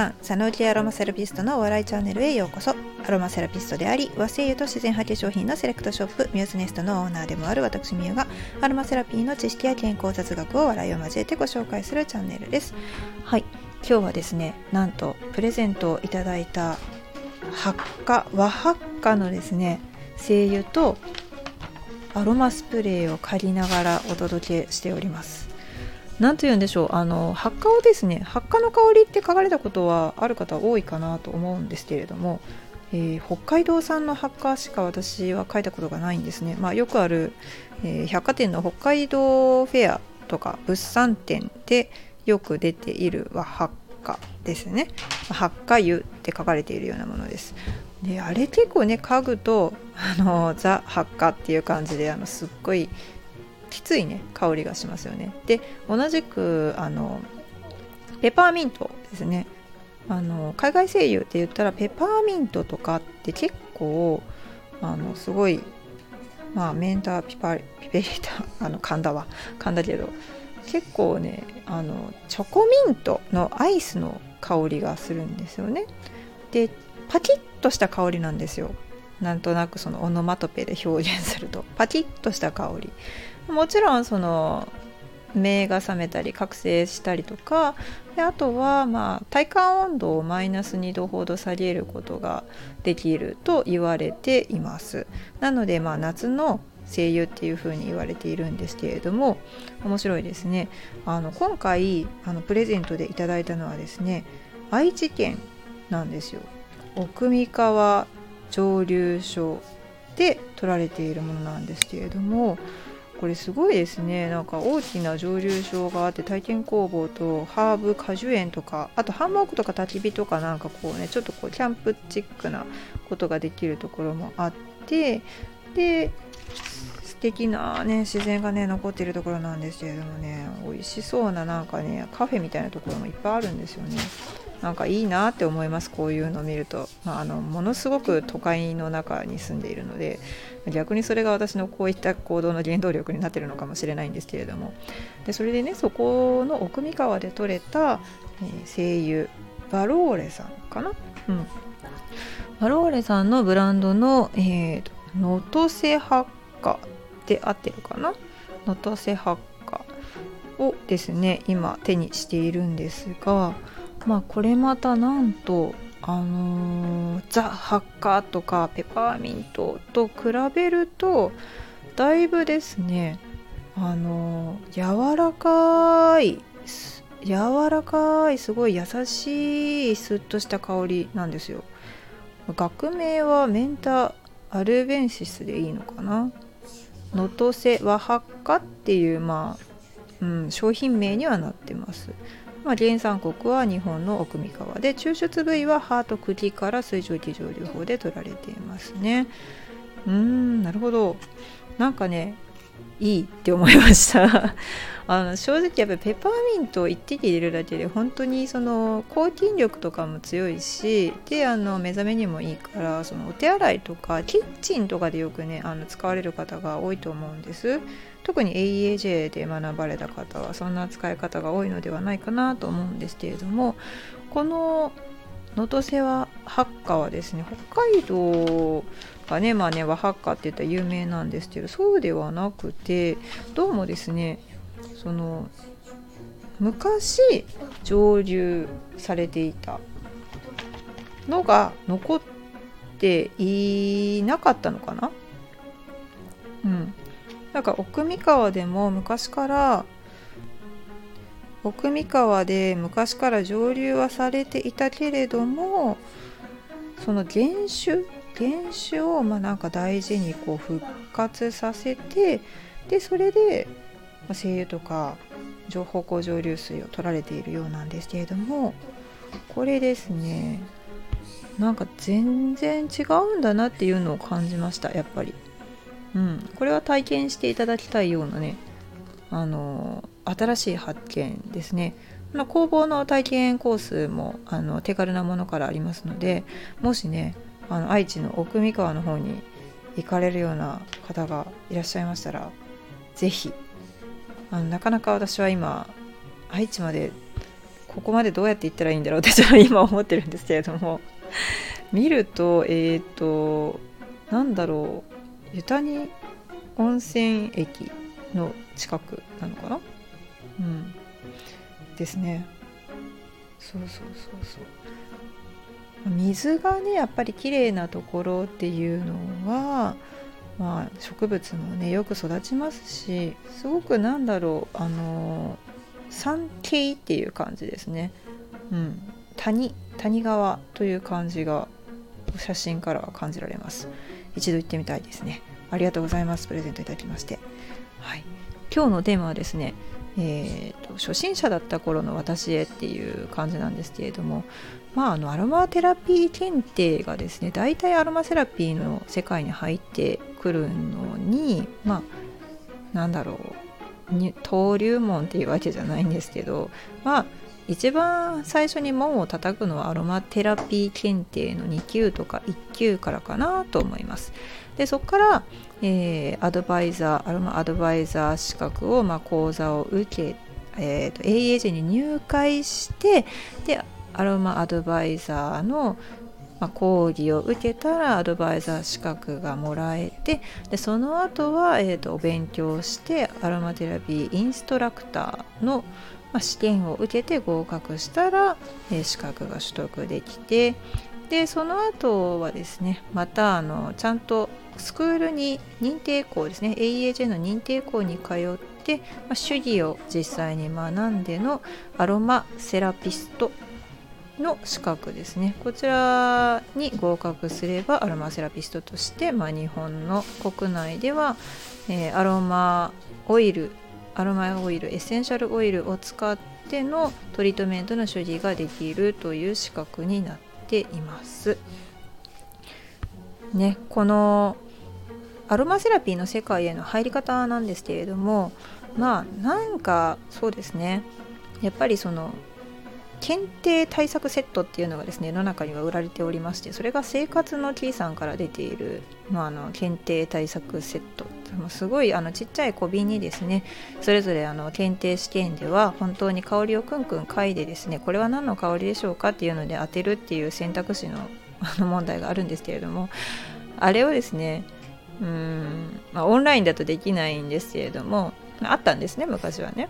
さん佐野内アロマセラピストのお笑いチャンネルへようこそ。アロマセラピストであり和製油と自然派化粧品のセレクトショップミューズネストのオーナーでもある私みゆがアロマセラピーの知識や健康雑学を笑いを交えてご紹介するチャンネルです。はい。今日はですねなんとプレゼントをいただいた発火和発火のですね精油とアロマスプレーを借りながらお届けしております。何と言うんでしょうあの発火をですね発火の香りって書かれたことはある方多いかなと思うんですけれども、えー、北海道産の発火しか私は書いたことがないんですね、まあ、よくある、えー、百貨店の北海道フェアとか物産展でよく出ているは発火ですね。発火油って書かれているようなものです。であれ結構ね家具とあのザ発火っていう感じであのすっごいきついね香りがしますよね。で同じくあのペパーミントですね。あの海外精油って言ったらペパーミントとかって結構あのすごいまあメンターピパピペリタ あの噛んだわ。噛んだけど。結構ねあのチョコミントのアイスの香りがするんですよね。でパキッとした香りなんですよ。なんとなくそのオノマトペで表現すると。パキッとした香り。もちろんその目が覚めたり覚醒したりとかであとはまあ体感温度をマイナス2度ほど下げることができると言われています。なのでまあ夏の声優っていう風に言われているんですけれども面白いですね。あの今回あのプレゼントでいただいたのはですね愛知県なんですよ。奥三河蒸留所で取られているものなんですけれどもこれすごいですね。なんか大きな蒸留所があって体験工房とハーブ果樹園とかあとハンモックとか焚き火とかなんかこうねちょっとこうキャンプチックなことができるところもあってで素敵なね自然がね残っているところなんですけれどもね美味しそうななんかねカフェみたいなところもいっぱいあるんですよね。なんかいいなって思いますこういうのを見ると、まあ、あのものすごく都会の中に住んでいるので逆にそれが私のこういった行動の原動力になってるのかもしれないんですけれども。でそれでねそこの奥三川で採れた、えー、精油バローレさんかな、うん、バローレさんのブランドの、え能登瀬発火で合ってるかな？能登瀬発火をですね今手にしているんですがまあこれまたなんとあのー、ザ・ハッカーとかペパーミントと比べるとだいぶですねあのー、柔らかい柔らかいすごい優しいスッとした香りなんですよ。学名はメンタアルベンシスでいいのかな？能登瀬和ハッカっていうまあ、うん、商品名にはなってます。まあ、原産国は日本の奥三河で抽出部位はハート茎から水蒸気蒸留法で取られていますね。うーんなるほど。なんかねいいって思いました。あの正直やっぱりペパーミントを1滴入れるだけで本当にその抗菌力とかも強いしであの目覚めにもいいからそのお手洗いとかキッチンとかでよくねあの使われる方が多いと思うんです。特に AEAJ で学ばれた方はそんな使い方が多いのではないかなと思うんですけれどもこの能登瀬和ハッカーはですね北海道がねまあね和ハッカって言ったら有名なんですけどそうではなくてどうもですねその昔蒸留されていたのが残っていなかったのかな？うん。なんか奥三河でも昔から奥三河で昔から蒸留はされていたけれどもその原種原種をまあなんか大事にこう復活させてでそれで精油とか情報光蒸留水を取られているようなんですけれどもこれですねなんか全然違うんだなっていうのを感じましたやっぱり。うん、これは体験していただきたいようなねあの新しい発見ですね工房の体験コースもあの手軽なものからありますのでもしねあの愛知の奥三河の方に行かれるような方がいらっしゃいましたら是非なかなか私は今愛知までここまでどうやって行ったらいいんだろうってちょっと今思ってるんですけれども。見るとえっ、ー、となんだろう湯谷温泉駅の近くなのかな？うん。ですね。そうそうそうそう。水がねやっぱり綺麗なところっていうのはまあ植物もねよく育ちますしすごくなんだろうあの山系っていう感じですね。うん。谷谷川という感じが写真からは感じられます。一度行ってみたいですね。ありがとうございます。プレゼントいただきまして。はい。今日のテーマはですねえーと、初心者だった頃の私へっていう感じなんですけれども、まあ、あのアロマテラピー検定がですね大体アロマセラピーの世界に入ってくるのにまあなんだろう登竜門っていうわけじゃないんですけどまあ一番最初に門を叩くのはアロマテラピー検定の2級とか1級からかなと思います。でそこから、えー、アドバイザーアロマアドバイザー資格を、まあ、講座を受け、えーと、AAG に入会してでアロマアドバイザーの、まあ、講義を受けたらアドバイザー資格がもらえてでその後は、えーと、お勉強してアロマテラピーインストラクターの、まあ、試験を受けて合格したら、えー、資格が取得できてでその後はですねまたあのちゃんとスクールに認定校ですね AEAJ の認定校に通って、まあ、手技を実際に学んでのアロマセラピストの資格ですねこちらに合格すればアロマセラピストとして、まあ、日本の国内では、えー、アロマオイルアロマオイルエッセンシャルオイルを使ってのトリートメントの所持ができるという資格になっています。ね、このアロマセラピーの世界への入り方なんですけれどもまあなんかそうですねやっぱりその検定対策セットっていうのがですね世の中には売られておりましてそれが生活の T さんから出ている、まあ、あの検定対策セット。すごいあのちっちゃい小瓶にですねそれぞれあの検定試験では本当に香りをくんくん嗅いでですねこれは何の香りでしょうかっていうので当てるっていう選択肢のあの問題があるんですけれどもあれをですねうん、まあ、オンラインだとできないんですけれどもあったんですね昔はね、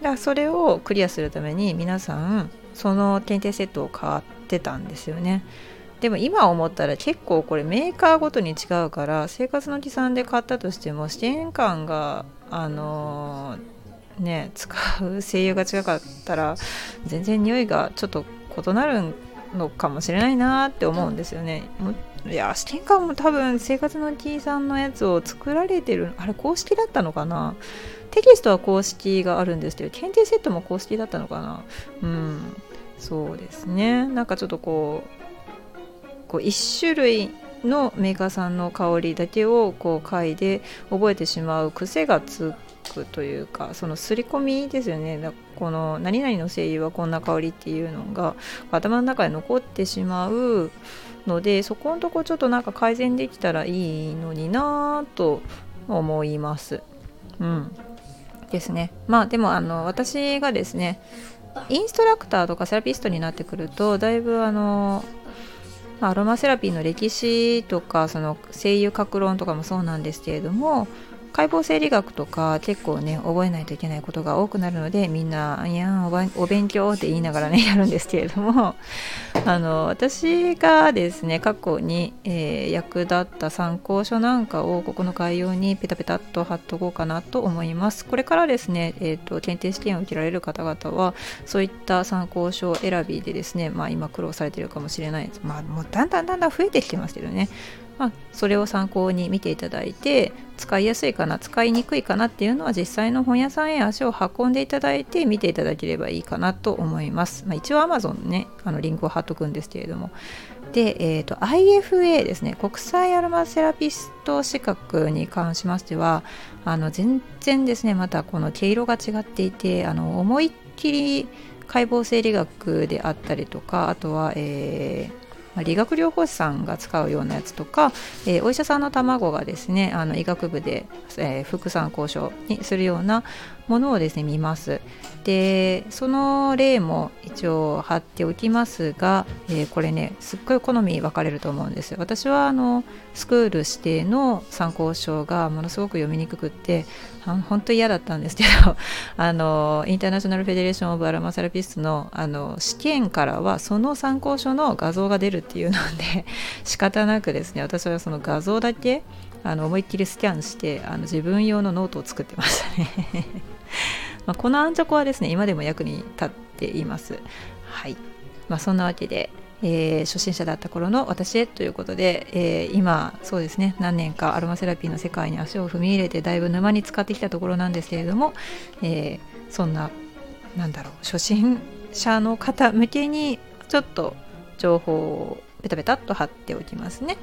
だからそれをクリアするために皆さんその検定セットを買ってたんですよね。でも今思ったら結構これメーカーごとに違うから生活の持参で買ったとしても試験感があのー、ね使う 精油が違かったら全然匂いがちょっと異なるんのかもしれないなって思うんですよね。いや試験官も多分生活の T さんのやつを作られてるあれ公式だったのかな？テキストは公式があるんですけど検定セットも公式だったのかな？うんそうですね。なんかちょっとこうこう1種類のメーカーさんの香りだけをこう嗅いで覚えてしまう癖がつくというかその刷り込みですよねこの何々の精油はこんな香りっていうのが頭の中で残ってしまうのでそこのとこちょっとなんか改善できたらいいのになぁと思います。うんですね。まあでもあの私がですねインストラクターとかセラピストになってくるとだいぶあのアロマセラピーの歴史とかその声優格論とかもそうなんですけれども解剖生理学とか結構ね覚えないといけないことが多くなるのでみんないやお勉強って言いながらねやるんですけれども あの私がですね過去に、えー、役立った参考書なんかをここの概要にペタペタっと貼っとこうかなと思います。これからですね、えーと、検定試験を受けられる方々はそういった参考書選びでですねまあ今苦労されてるかもしれないまあもうだんだんだんだん増えてきてますけどね。まあ、それを参考に見ていただいて使いやすいかな使いにくいかなっていうのは実際の本屋さんへ足を運んでいただいて見ていただければいいかなと思います、まあ、一応 Amazon ねあのリンクを貼っとくんですけれども。で、えーと、IFA ですね。国際アロマセラピスト資格に関しましてはあの全然ですねまたこの毛色が違っていてあの思いっきり解剖生理学であったりとかあとは、えーまあ、理学療法士さんが使うようなやつとか、えー、お医者さんの卵がですねあの医学部で、えー、副参考書にするようなものをですね見ます。でその例も一応貼っておきますが、えー、これねすっごい好み分かれると思うんです私はあのスクール指定の参考書がものすごく読みにくくって本当嫌だったんですけど あの International Federation of Aromatherapists のあの試験からはその参考書の画像が出るっていうので 仕方なくですね私はその画像だけあの思いっきりスキャンしてあの自分用のノートを作ってましたね。まあこのアンチョコはですね今でも役に立っています。はい。まあそんなわけでえー、初心者だった頃の私へということで、えー、今そうですね何年かアロマセラピーの世界に足を踏み入れてだいぶ沼に使ってきたところなんですけれども、えー、そんななんだろう初心者の方向けにちょっと情報をペタペタっと貼っておきますね。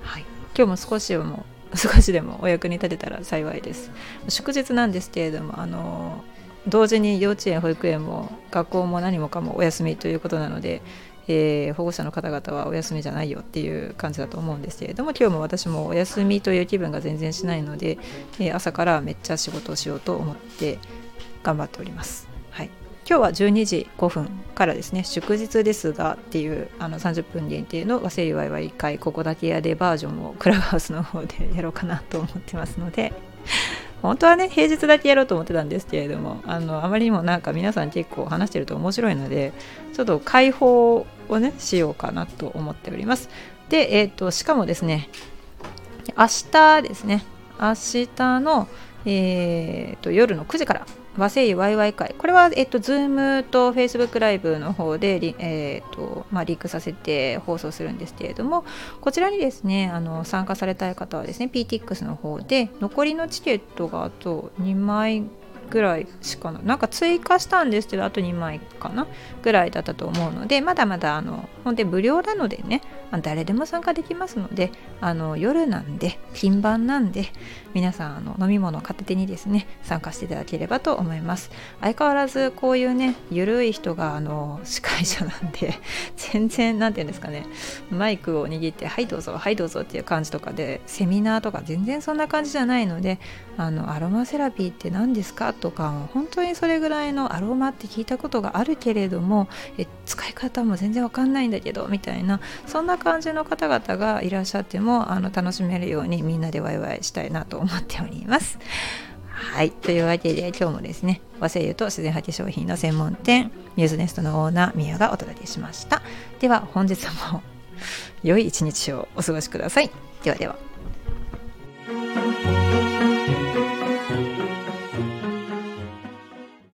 はい、今日も少しでも少しでもお役に立てたら幸いです。祝日なんですけれどもあの同時に幼稚園保育園も学校も何もかもお休みということなのでえー、保護者の方々はお休みじゃないよっていう感じだと思うんですけれども今日も私もお休みという気分が全然しないので、えー、朝からめっちゃ仕事をしようと思って頑張っております。今日は12時5分からですね祝日ですがっていうあの30分限定の和製ワイワイ会ここだけやでバージョンをクラブハウスの方でやろうかなと思ってますので 本当はね平日だけやろうと思ってたんですけれどもあのあまりにもなんか皆さん結構話してると面白いのでちょっと開放をねしようかなと思っております。でえっ、ー、としかもですね明日ですね明日のえーと夜の9時から和製油ワイワイ会。これは、えっと、Zoom と Facebook ライブの方でリ,、えーとまあ、リンクさせて放送するんですけれどもこちらにですねあの参加されたい方はですね PTX の方で残りのチケットがあと2枚ぐらいしかななんか追加したんですけどあと2枚かなぐらいだったと思うのでまだまだあの本当に無料なのでね誰でも参加できますのであの夜なんで金番なんで皆さんあの飲み物片手にですね参加していただければと思います。相変わらずこういうねゆるい人があの司会者なんで 全然何て言うんですかねマイクを握ってはいどうぞはいどうぞっていう感じとかでセミナーとか全然そんな感じじゃないのであのアロマセラピーって何ですかとか本当にそれぐらいのアロマって聞いたことがあるけれどもえ使い方も全然わかんないんだけどみたいなそんな感じの方々がいらっしゃってもあの楽しめるようにみんなでワイワイしたいなと思っております。はい。というわけで今日もですね、和製油と自然派化粧品の専門店、ミューズネストのオーナー、ミヤがお届けしました。では本日も良い一日をお過ごしください。ではでは。